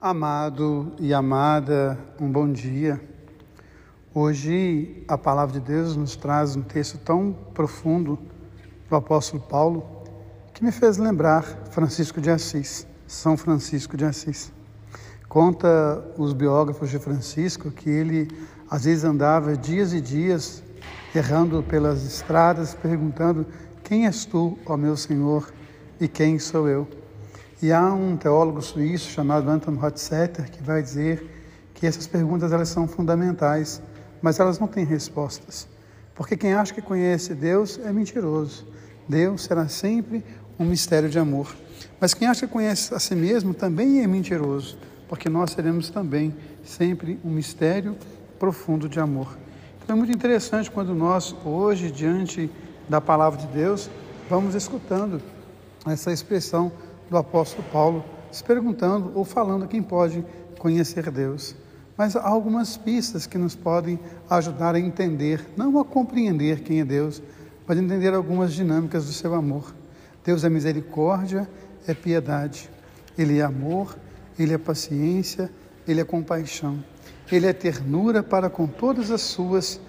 Amado e amada, um bom dia. Hoje a palavra de Deus nos traz um texto tão profundo do apóstolo Paulo que me fez lembrar Francisco de Assis, São Francisco de Assis. Conta os biógrafos de Francisco que ele às vezes andava dias e dias errando pelas estradas, perguntando: Quem és tu, ó meu Senhor, e quem sou eu? E há um teólogo suíço chamado Anton Hotzetter que vai dizer que essas perguntas elas são fundamentais, mas elas não têm respostas. Porque quem acha que conhece Deus é mentiroso. Deus será sempre um mistério de amor. Mas quem acha que conhece a si mesmo também é mentiroso, porque nós seremos também sempre um mistério profundo de amor. Então é muito interessante quando nós, hoje, diante da palavra de Deus, vamos escutando essa expressão do apóstolo Paulo, se perguntando ou falando quem pode conhecer Deus. Mas há algumas pistas que nos podem ajudar a entender, não a compreender quem é Deus, mas entender algumas dinâmicas do seu amor. Deus é misericórdia, é piedade. Ele é amor, ele é paciência, ele é compaixão. Ele é ternura para com todas as suas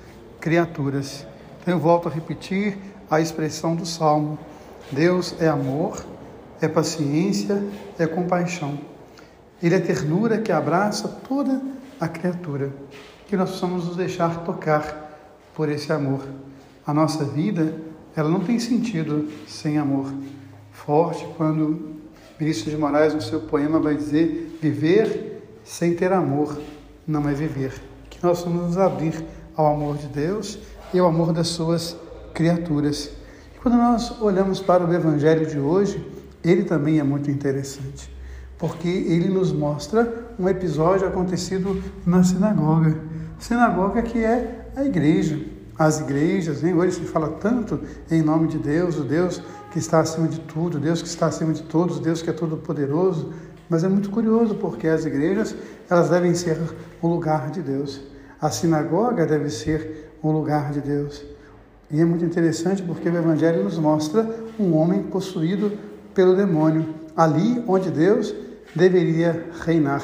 criaturas. Então eu volto a repetir a expressão do Salmo: Deus é amor, é paciência, é compaixão. Ele é ternura que abraça toda a criatura. Que nós possamos nos deixar tocar por esse amor. A nossa vida, ela não tem sentido sem amor. Forte quando Vinícius de Moraes, no seu poema, vai dizer: viver sem ter amor não é viver. Que nós vamos nos abrir ao amor de Deus e ao amor das suas criaturas. E quando nós olhamos para o Evangelho de hoje, ele também é muito interessante, porque ele nos mostra um episódio acontecido na sinagoga. Sinagoga que é a igreja, as igrejas, hein? hoje se fala tanto em nome de Deus, o Deus que está acima de tudo, Deus que está acima de todos, Deus que é todo poderoso, mas é muito curioso porque as igrejas, elas devem ser o lugar de Deus. A sinagoga deve ser o lugar de Deus. E é muito interessante porque o evangelho nos mostra um homem possuído pelo demônio, ali onde Deus deveria reinar.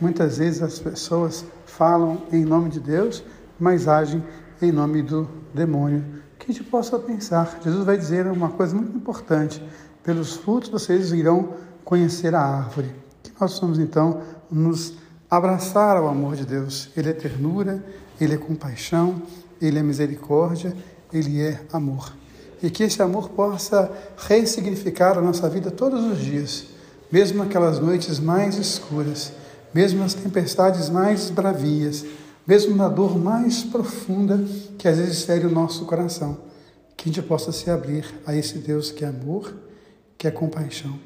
Muitas vezes as pessoas falam em nome de Deus, mas agem em nome do demônio. Que a gente possa pensar. Jesus vai dizer uma coisa muito importante: pelos frutos vocês irão conhecer a árvore. Que nós somos então nos abraçar ao amor de Deus. Ele é ternura, ele é compaixão, ele é misericórdia, ele é amor e que esse amor possa ressignificar a nossa vida todos os dias, mesmo naquelas noites mais escuras, mesmo nas tempestades mais bravias, mesmo na dor mais profunda que às vezes fere o nosso coração, que a gente possa se abrir a esse Deus que é amor, que é compaixão.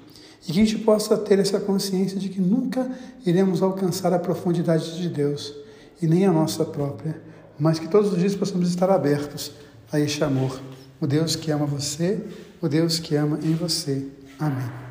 E que a gente possa ter essa consciência de que nunca iremos alcançar a profundidade de Deus e nem a nossa própria, mas que todos os dias possamos estar abertos a este amor o Deus que ama você, o Deus que ama em você. Amém.